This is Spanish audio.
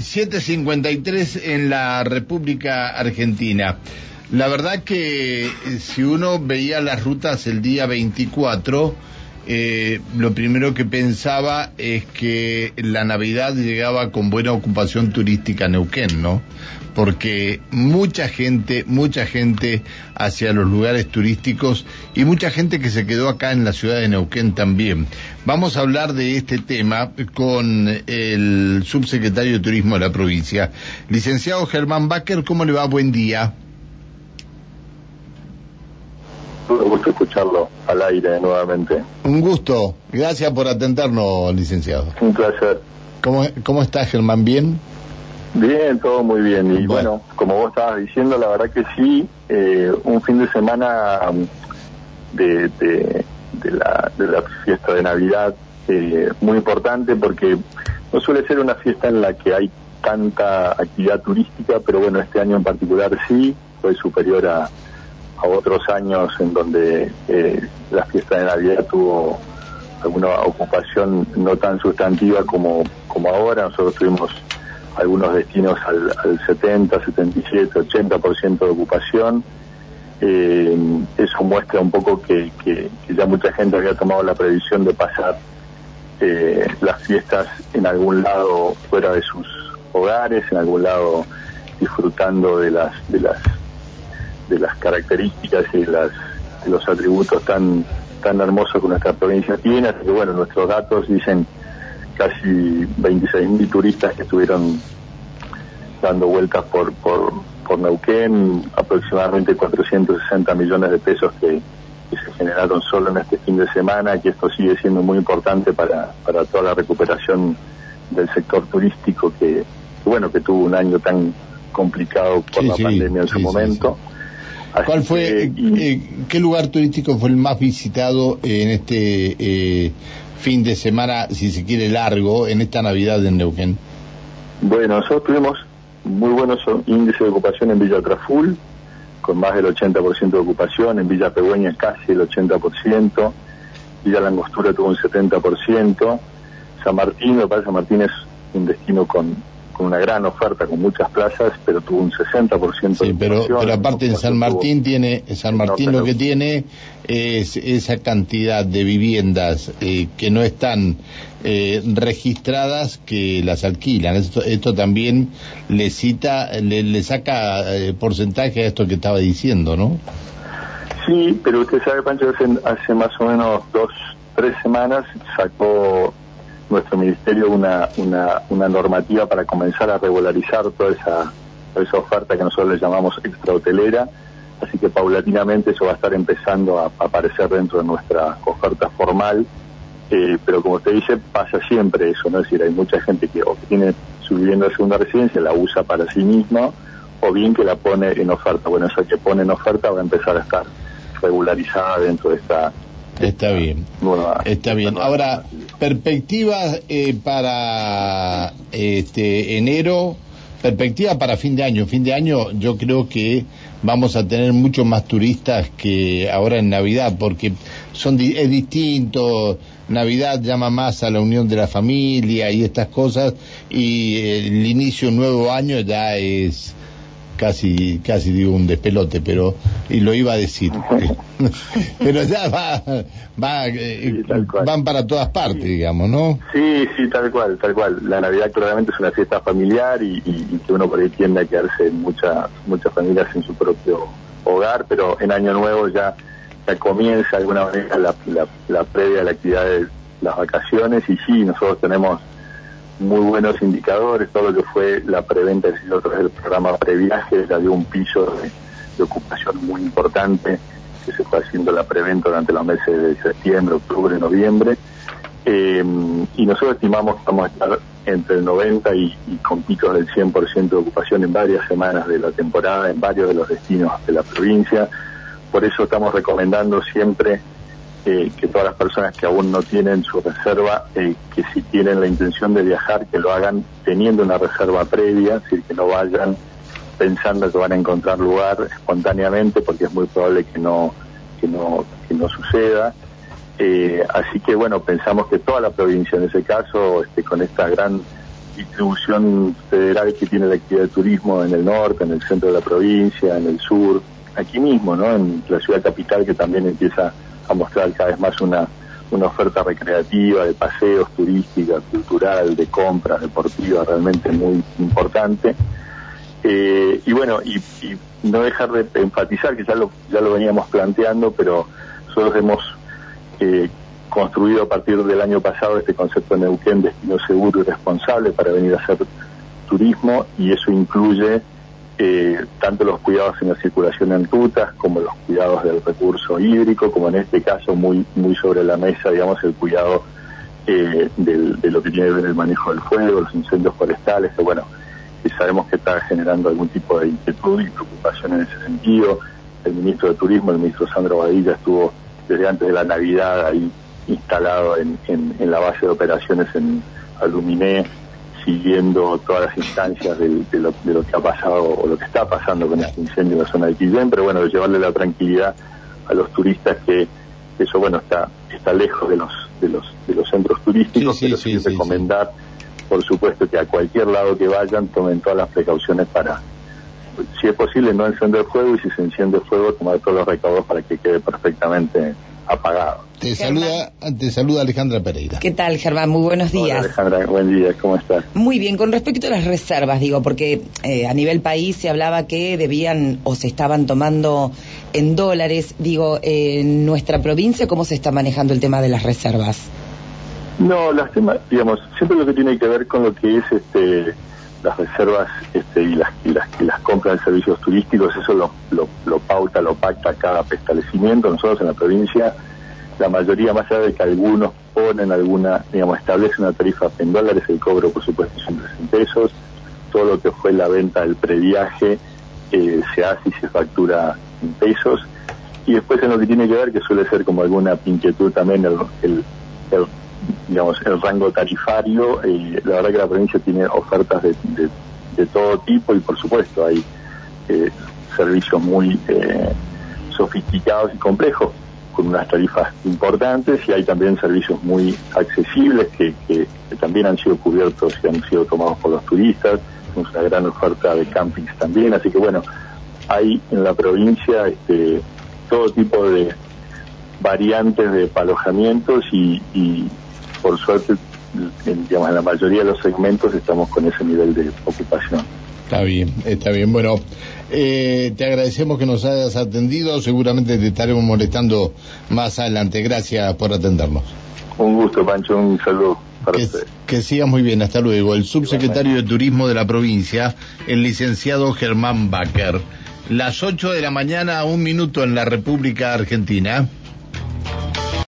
753 en la República Argentina. La verdad que eh, si uno veía las rutas el día 24, eh, lo primero que pensaba es que la Navidad llegaba con buena ocupación turística a Neuquén, ¿no? Porque mucha gente, mucha gente hacia los lugares turísticos y mucha gente que se quedó acá en la ciudad de Neuquén también. Vamos a hablar de este tema con el subsecretario de Turismo de la provincia. Licenciado Germán Baker, ¿cómo le va? Buen día. Un gusto escucharlo al aire nuevamente. Un gusto. Gracias por atendernos, licenciado. Un placer. ¿Cómo, cómo está Germán? ¿Bien? Bien, todo muy bien. Y bueno, como vos estabas diciendo, la verdad que sí, eh, un fin de semana de, de, la, de la fiesta de Navidad eh, muy importante porque no suele ser una fiesta en la que hay tanta actividad turística, pero bueno, este año en particular sí, fue superior a, a otros años en donde eh, la fiesta de Navidad tuvo alguna ocupación no tan sustantiva como, como ahora. Nosotros tuvimos algunos destinos al, al 70, 77, 80% de ocupación. Eh, eso muestra un poco que, que, ya mucha gente había tomado la previsión de pasar eh, las fiestas en algún lado fuera de sus hogares, en algún lado disfrutando de las de las de las características y las, de los atributos tan, tan hermosos que nuestra provincia tiene. Así que bueno, nuestros datos dicen casi 26.000 turistas que estuvieron dando vueltas por, por, por Neuquén, aproximadamente 460 millones de pesos que, se generaron solo en este fin de semana, que esto sigue siendo muy importante para, para toda la recuperación del sector turístico que, bueno, que tuvo un año tan complicado por la pandemia en su momento. ¿Cuál fue, eh, qué lugar turístico fue el más visitado en este eh, fin de semana, si se quiere largo, en esta Navidad en Neuquén? Bueno, nosotros tuvimos muy buenos índices de ocupación en Villa Traful, con más del 80% de ocupación, en Villa Pegüeña casi el 80%, Villa Langostura tuvo un 70%, San Martín, me parece San Martín es un destino con con una gran oferta, con muchas plazas, pero tuvo un 60% sí, pero, pero aparte en San Martín tiene, San Martín lo que tiene es esa cantidad de viviendas eh, que no están eh, registradas que las alquilan. Esto, esto también le cita, le, saca eh, porcentaje a esto que estaba diciendo, ¿no? Sí, pero usted sabe, Pancho, hace, hace más o menos dos, tres semanas sacó nuestro ministerio una, una, una normativa para comenzar a regularizar toda esa, esa oferta que nosotros le llamamos extrahotelera, así que paulatinamente eso va a estar empezando a, aparecer dentro de nuestra oferta formal, eh, pero como usted dice, pasa siempre eso, ¿no? Es decir, hay mucha gente que o tiene su vivienda de segunda residencia, la usa para sí misma, o bien que la pone en oferta. Bueno, esa que pone en oferta va a empezar a estar regularizada dentro de esta Está bien. está bien. Ahora, perspectivas eh, para este enero, perspectiva para fin de año. Fin de año yo creo que vamos a tener muchos más turistas que ahora en Navidad, porque son es distinto. Navidad llama más a la unión de la familia y estas cosas, y el inicio de un nuevo año ya es casi, casi digo un despelote, pero, y lo iba a decir. pero ya va, va eh, van para todas partes, digamos, ¿no? Sí, sí, tal cual, tal cual. La Navidad claramente es una fiesta familiar y, que uno por ahí tiende a quedarse muchas, muchas familias en su propio hogar, pero en Año Nuevo ya, ya comienza de alguna manera la, la, la previa a la actividad de las vacaciones y sí, nosotros tenemos muy buenos indicadores, todo lo que fue la preventa del programa previaje, ya dio un piso de, ocupación muy importante que se fue haciendo la preventa durante los meses de septiembre, octubre, noviembre. Eh, y nosotros estimamos que vamos a estar entre el 90 y, y con picos del 100% de ocupación en varias semanas de la temporada, en varios de los destinos de la provincia. Por eso estamos recomendando siempre que todas las personas que aún no tienen su reserva, eh, que si tienen la intención de viajar, que lo hagan teniendo una reserva previa, es decir, que no vayan pensando que van a encontrar lugar espontáneamente, porque es muy probable que no, que no, que no suceda. Eh, así que bueno, pensamos que toda la provincia en ese caso, este, con esta gran distribución federal que tiene la actividad de turismo en el norte, en el centro de la provincia, en el sur, aquí mismo, ¿no? En la ciudad capital que también empieza a mostrar cada vez más una, una oferta recreativa, de paseos, turística, cultural, de compras, deportiva, realmente muy importante. Eh, y bueno, y, no dejar de enfatizar, que ya lo, ya lo veníamos planteando, pero nosotros hemos eh, construido a partir del año pasado este concepto de Neuquén, destino seguro y responsable para venir a hacer turismo, y eso incluye eh, tanto los cuidados en la circulación en rutas como los cuidados del recurso hídrico, como en este caso muy muy sobre la mesa, digamos, el cuidado eh, de lo que tiene que ver el manejo del fuego, los incendios forestales, que bueno, sabemos que está generando algún tipo de inquietud y preocupación en ese sentido. El ministro de Turismo, el ministro Sandro Badilla, estuvo desde antes de la Navidad ahí instalado en, en la base de operaciones en Aluminé siguiendo todas las instancias de, lo, que ha pasado o lo que está pasando con este incendio en la zona de Quillén, pero bueno, de llevarle la tranquilidad a los turistas que eso bueno está está lejos de los de los de los centros turísticos, pero sí, recomendar por supuesto que a cualquier lado que vayan tomen todas las precauciones para si es posible no encender fuego y si se enciende fuego tomar todos los recaudos para que quede perfectamente apagado. Te saluda, te saluda Alejandra Pereira. ¿Qué tal, Germán? Muy buenos días. Alejandra, buen día, ¿cómo estás? Muy bien, con respecto a las reservas, digo, porque eh, a nivel país se hablaba que debían o se estaban tomando en dólares. Digo, en nuestra provincia, ¿cómo se está manejando el tema de las reservas? No, las temas, digamos, siempre lo que tiene que ver con lo que es este las reservas este, y las y las, y las compras de servicios turísticos, eso lo, lo, pauta, lo pacta cada establecimiento. Nosotros en la provincia la mayoría, más allá de que algunos ponen alguna, digamos, establecen una tarifa en dólares, el cobro por supuesto es en pesos, todo lo que fue la venta del previaje eh, se hace y se factura en pesos, y después en lo que tiene que ver, que suele ser como alguna inquietud también, el, el, digamos, el rango tarifario, eh, la verdad que la provincia tiene ofertas de, de, todo tipo y por supuesto hay eh, servicios muy sofisticados y complejos con unas tarifas importantes y hay también servicios muy accesibles que, que, también han sido cubiertos y han sido tomados por los turistas. Tenemos una gran oferta de campings también, así que bueno, hay en la provincia este, todo tipo de variantes de alojamientos y, y por suerte en, digamos, en la mayoría de los segmentos estamos con ese nivel de ocupación. Está bien, está bien. Bueno, eh, te agradecemos que nos hayas atendido. Seguramente te estaremos molestando más adelante. Gracias por atendernos. Un gusto, Pancho. Un saludo. Para que, que sigas muy bien, hasta luego. El subsecretario de Turismo de la provincia, el licenciado Germán Baker. Las 8 de la mañana, un minuto en la República Argentina.